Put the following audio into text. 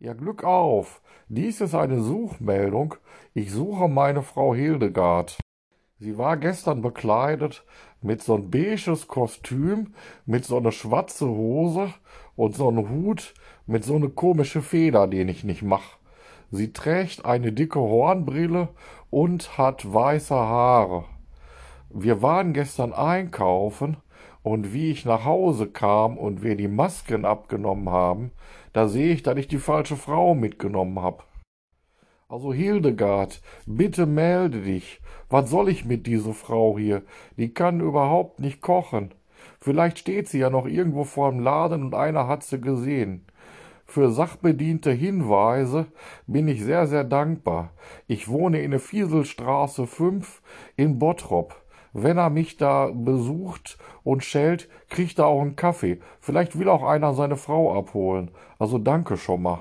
Ja, Glück auf! Dies ist eine Suchmeldung. Ich suche meine Frau Hildegard. Sie war gestern bekleidet mit so ein beiges Kostüm, mit so ne schwarze Hose und so n Hut mit so ne komische Feder, den ich nicht mach. Sie trägt eine dicke Hornbrille und hat weiße Haare. Wir waren gestern einkaufen und wie ich nach Hause kam und wir die Masken abgenommen haben, da sehe ich, dass ich die falsche Frau mitgenommen hab. Also Hildegard, bitte melde dich. Was soll ich mit dieser Frau hier? Die kann überhaupt nicht kochen. Vielleicht steht sie ja noch irgendwo vorm Laden und einer hat sie gesehen. Für sachbediente Hinweise bin ich sehr, sehr dankbar. Ich wohne in der Fieselstraße 5 in Bottrop. Wenn er mich da besucht und schellt, kriegt er auch einen Kaffee. Vielleicht will auch einer seine Frau abholen. Also danke schon mal.